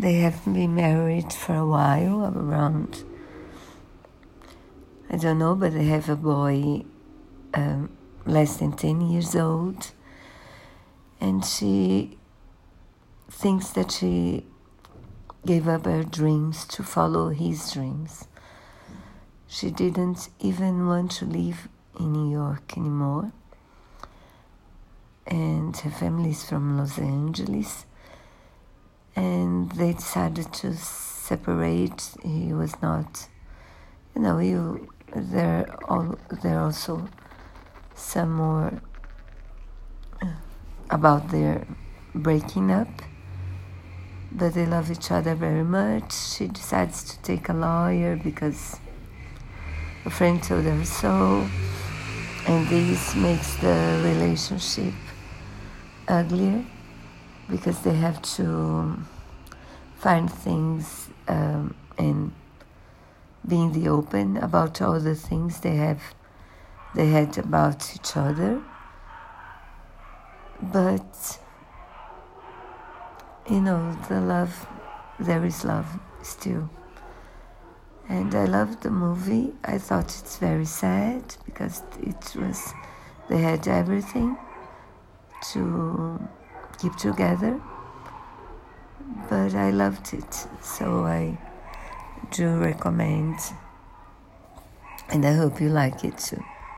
they have been married for a while, around, I don't know, but they have a boy um, less than 10 years old. And she thinks that she gave up her dreams to follow his dreams. She didn't even want to live in New York anymore. And her family is from Los Angeles. They decided to separate. He was not, you know, he, there, all, there also some more uh, about their breaking up but they love each other very much. She decides to take a lawyer because a friend told her so, and this makes the relationship uglier because they have to find things um, and be in the open about all the things they have they had about each other but you know, the love, there is love still. And I loved the movie. I thought it's very sad because it was, they had everything to keep together. But I loved it, so I do recommend, and I hope you like it too.